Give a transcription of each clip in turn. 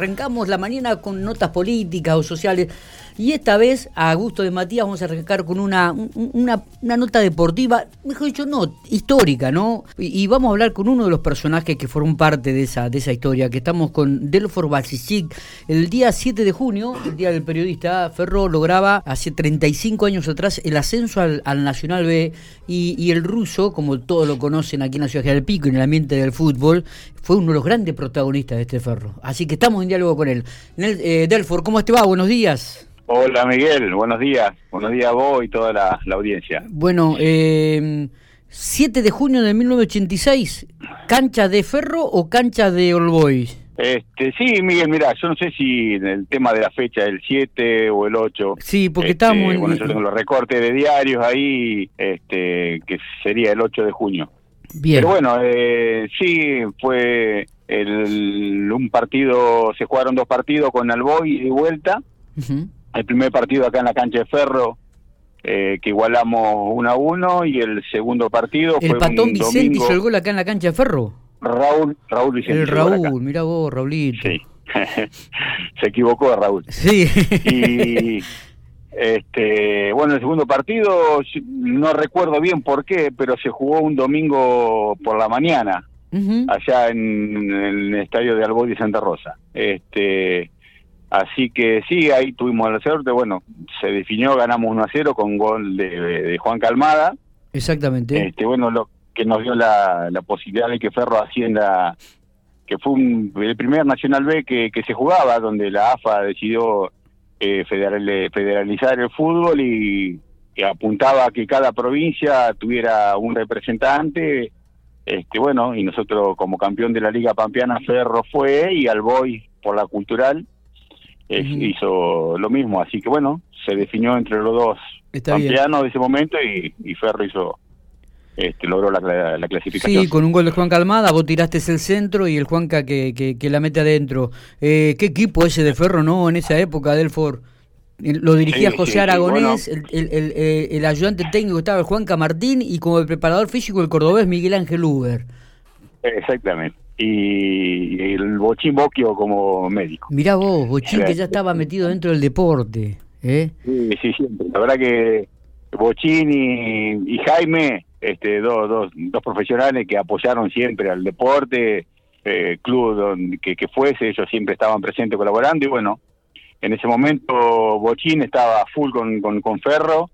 arrancamos la mañana con notas políticas o sociales. Y esta vez, a gusto de Matías, vamos a arrancar con una, una, nota deportiva, mejor dicho, no, histórica, ¿no? Y, vamos a hablar con uno de los personajes que fueron parte de esa, de esa historia, que estamos con Delfor Basisic. El día 7 de junio, el día del periodista, Ferro lograba hace 35 años atrás el ascenso al, Nacional B y, el ruso, como todos lo conocen aquí en la ciudad de Pico, en el ambiente del fútbol, fue uno de los grandes protagonistas de este Ferro. Así que estamos en diálogo con él. Eh, Delfor, ¿cómo te va? Buenos días. Hola Miguel, buenos días. Buenos días a vos y toda la, audiencia. Bueno, eh, 7 de junio de 1986, ¿cancha de Ferro o cancha de All Boys? Este, sí, Miguel, mira, yo no sé si el tema de la fecha, el 7 o el 8. Sí, porque este, estamos Bueno, yo tengo los recortes de diarios ahí, este, que sería el 8 de junio. Bien. Pero bueno, eh, sí, fue el, un partido, se jugaron dos partidos con Alboy y de vuelta el primer partido acá en la cancha de Ferro, eh, que igualamos 1 a 1, y el segundo partido ¿El patón Vicente hizo el gol acá en la cancha de Ferro? Raúl, Raúl Vicente. El Raúl, mira vos, Raulito. Sí, se equivocó Raúl. Sí. y este, bueno, el segundo partido, no recuerdo bien por qué, pero se jugó un domingo por la mañana, allá en, en, el estadio de Alboy de Santa Rosa. Este Así que sí, ahí tuvimos la suerte, bueno, se definió, ganamos 1 a 0 con gol de, Juan Calmada. Exactamente. Este, bueno, lo que nos dio la, posibilidad de que Ferro Hacienda, que fue el primer Nacional B que, se jugaba, donde la AFA decidió eh, federalizar el fútbol y, apuntaba a que cada provincia tuviera un representante. Este, bueno, y nosotros como campeón de la Liga Pampeana, Ferro fue y Alboy por la cultural hizo lo mismo. Así que bueno, se definió entre los dos Está de ese momento y, Ferro hizo este, logró la, clasificación. Sí, con un gol de Juan Calmada, vos tiraste el centro y el Juanca que, que, la mete adentro. Eh, ¿Qué equipo ese de Ferro, no? En esa época, Delfor. Lo dirigía José Aragonés, el, el, el, ayudante técnico estaba el Juanca Martín y como el preparador físico el cordobés Miguel Ángel Uber. Exactamente y el Bochín Boquio como médico. Mirá vos, Bochín que ya estaba metido dentro del deporte. ¿eh? Sí, sí, siempre. La verdad que Bochín y, Jaime, este, dos, dos, dos profesionales que apoyaron siempre al deporte, eh, club donde, que, que fuese, ellos siempre estaban presentes colaborando y bueno, en ese momento Bochín estaba full con, con, con Ferro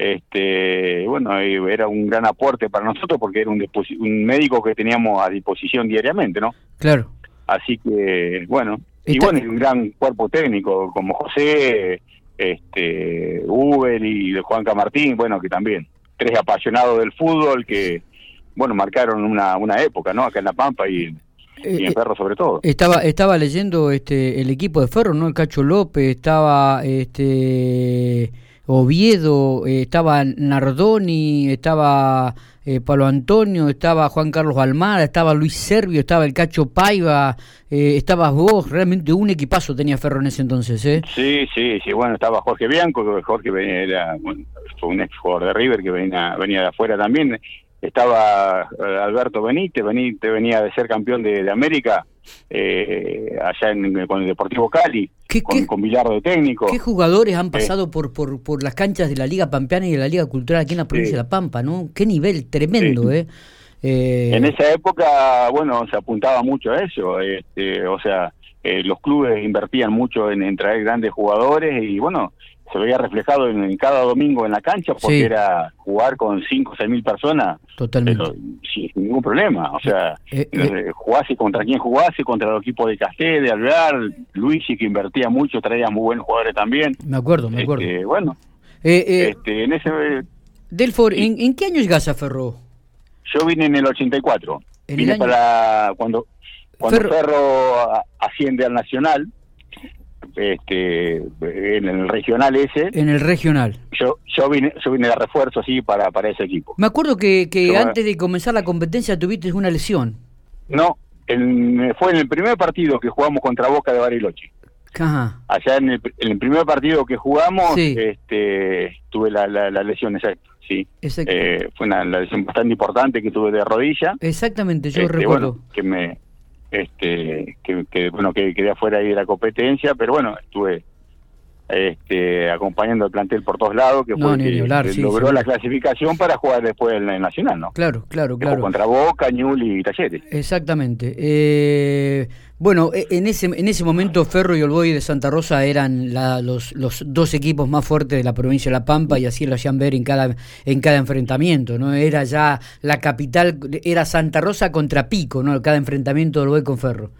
este bueno era un gran aporte para nosotros porque era un, un médico que teníamos a disposición diariamente no claro así que bueno y bueno un gran cuerpo técnico como José este Uber y Juan Camartín bueno que también tres apasionados del fútbol que bueno marcaron una una época no acá en la Pampa y y en eh, Ferro sobre todo. Estaba estaba leyendo este el equipo de Ferro, ¿no? El Cacho López, estaba este Oviedo, eh, estaba Nardoni, estaba eh, Pablo Antonio, estaba Juan Carlos Almada, estaba Luis Servio, estaba el Cacho Paiva, eh, estabas vos, realmente un equipazo tenía Ferro en ese entonces, ¿eh? Sí, sí, sí, bueno, estaba Jorge Bianco, Jorge venía, era, fue un ex jugador de River que venía, venía de afuera también, estaba Alberto Benítez, Benítez venía de ser campeón de América, eh, allá en, con el Deportivo Cali, con, con Villardo de técnico. ¿Qué jugadores han pasado por, por, por las canchas de la Liga Pampeana y de la Liga Cultural aquí en la provincia de La Pampa, ¿no? Qué nivel tremendo, ¿eh? ¿eh? En esa época, bueno, se apuntaba mucho a eso, este, o sea, eh, los clubes invertían mucho en, en traer grandes jugadores y bueno, se veía reflejado en, cada domingo en la cancha porque era jugar con 5 o 6 mil personas Totalmente. sin ningún problema. O sea, eh, eh, eh, jugase contra quien jugase, contra el equipo de Casté, de Alvear, Luigi que invertía mucho, traía muy buenos jugadores también. Me acuerdo, me acuerdo. Este, bueno, este, en ese... Delfor, ¿en, qué año llegas a Ferro? Yo vine en el 84. vine para cuando, cuando Ferro. Asciende al Nacional este en el regional ese. En el regional. Yo yo vine yo vine de refuerzo así para para ese equipo. Me acuerdo que, que antes de comenzar la competencia tuviste una lesión. No fue en el primer partido que jugamos contra Boca de Bariloche Ajá. allá en el, primer partido que jugamos este tuve la, la, lesión exacta sí. Eh, fue una lesión bastante importante que tuve de rodilla. Exactamente yo este, recuerdo. que me este, que, bueno, que quedé afuera ahí de la competencia, pero bueno, estuve este, acompañando al plantel por todos lados, que fue que, logró la clasificación para jugar después en el Nacional, ¿no? Claro, claro, claro. Contra Boca, Ñul y Talleres. Exactamente. Eh, bueno, e, en ese, en ese momento Ferro y Olboy de Santa Rosa eran los, los dos equipos más fuertes de la provincia de La Pampa y así lo hacían ver en cada, en cada enfrentamiento, ¿no? Era ya la capital, era Santa Rosa contra Pico, ¿no? Cada enfrentamiento de Olboy con Ferro.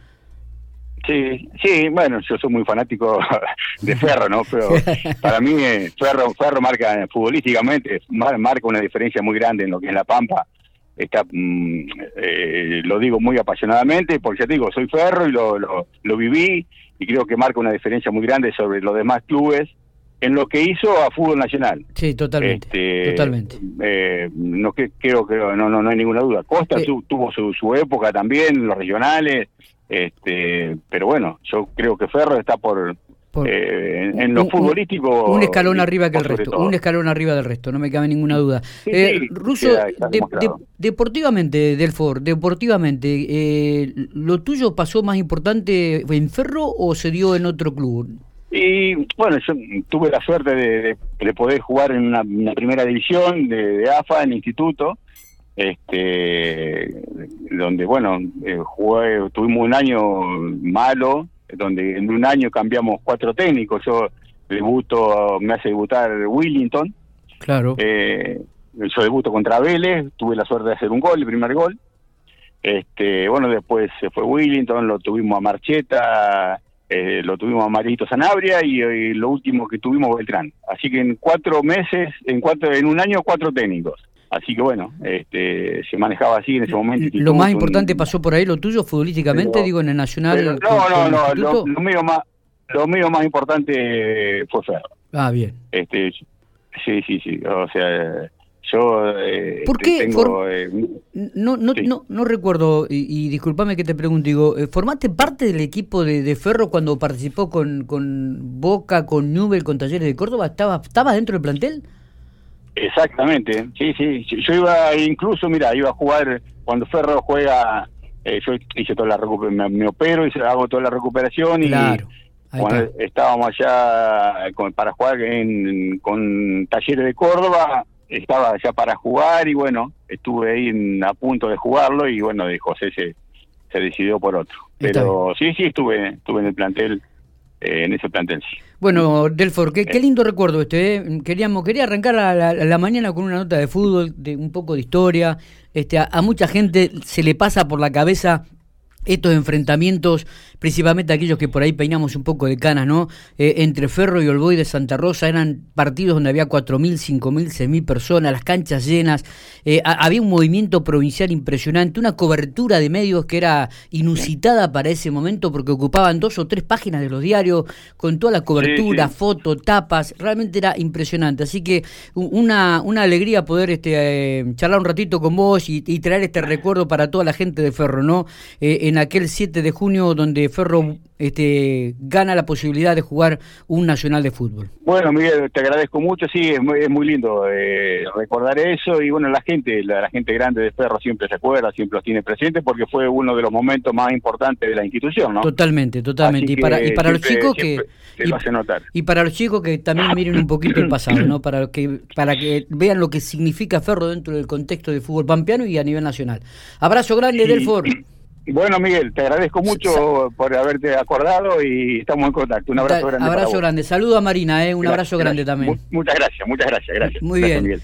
Sí, sí, bueno, yo soy muy fanático de Ferro, ¿no? Pero para mí eh, Ferro, Ferro marca futbolísticamente, marca una diferencia muy grande en lo que es La Pampa. Está, mm, eh, lo digo muy apasionadamente, porque ya te digo, soy Ferro y lo, lo, viví y creo que marca una diferencia muy grande sobre los demás clubes en lo que hizo a fútbol nacional. Sí, totalmente. Este, totalmente. Eh, no que creo que no, no no hay ninguna duda. Costa tuvo su, su época también, los regionales, este, pero bueno, yo creo que Ferro está por, eh, en, lo futbolístico. Un, escalón arriba que el resto, un escalón arriba del resto, no me cabe ninguna duda. eh, Russo, deportivamente, Delfor, deportivamente, eh, ¿lo tuyo pasó más importante en Ferro o se dio en otro club? Y bueno, yo tuve la suerte de, de, poder jugar en una, primera división de, AFA en instituto este donde bueno eh, jugué, tuvimos un año malo donde en un año cambiamos cuatro técnicos. Yo debuto me hace debutar Willington. Claro. Eh, yo debuto contra Vélez tuve la suerte de hacer un gol el primer gol. Este bueno después se fue Willington lo tuvimos a Marcheta eh, lo tuvimos a Marito Sanabria y, y, lo último que tuvimos Beltrán. Así que en cuatro meses en cuatro en un año cuatro técnicos Así que bueno, este, se manejaba así en ese momento. ¿Lo más importante pasó por ahí, lo tuyo futbolísticamente, digo, en el Nacional? no, no, no, lo, mío más, lo mío más importante fue Ferro. Ah, bien. Este, sí, sí, sí, o sea, yo eh, ¿Por qué? Tengo, eh, no, no, no, no recuerdo, y, discúlpame que te pregunte, digo, eh, ¿formaste parte del equipo de, Ferro cuando participó con, con Boca, con Nubel, con Talleres de Córdoba? ¿Estaba, ¿Estaba dentro del plantel? Exactamente, sí, sí. Yo iba incluso, mira, iba a jugar cuando Ferro juega, eh, yo hice toda la recuperación, me, opero y hago toda la recuperación y cuando estábamos allá para jugar en, con Talleres de Córdoba, estaba ya para jugar y bueno, estuve ahí a punto de jugarlo y bueno, de José se, se decidió por otro. Pero sí, sí, estuve, estuve en el plantel eh, en ese plantel. Bueno, Delfor, qué, qué lindo recuerdo este. ¿eh? Queríamos, quería arrancar a la, mañana con una nota de fútbol, de un poco de historia. Este, a mucha gente se le pasa por la cabeza estos enfrentamientos, principalmente aquellos que por ahí peinamos un poco de canas, ¿no? Eh, entre Ferro y Olboy de Santa Rosa eran partidos donde había 4.000, 5.000, 6.000 personas, las canchas llenas, eh, había un movimiento provincial impresionante, una cobertura de medios que era inusitada para ese momento porque ocupaban dos o tres páginas de los diarios con toda la cobertura, fotos, tapas, realmente era impresionante. Así que una, una alegría poder este, eh, charlar un ratito con vos y, traer este recuerdo para toda la gente de Ferro, ¿no? En aquel 7 de junio donde Ferro este, gana la posibilidad de jugar un nacional de fútbol. Bueno, Miguel, te agradezco mucho, sí, es muy, es muy lindo eh, recordar eso y bueno, la gente, la, gente grande de Ferro siempre se acuerda, siempre los tiene presente porque fue uno de los momentos más importantes de la institución, ¿no? Totalmente, totalmente. y para, y para los chicos que... y, hace notar. y para los chicos que también miren un poquito el pasado, ¿no? Para que, para que vean lo que significa Ferro dentro del contexto de fútbol pampeano y a nivel nacional. Abrazo grande, del Delfor. Bueno, Miguel, te agradezco mucho por haberte acordado y estamos en contacto. Un abrazo grande. Abrazo grande. Saludo a Marina, ¿eh? un abrazo grande también. Muchas gracias, muchas gracias. Gracias. Muy bien.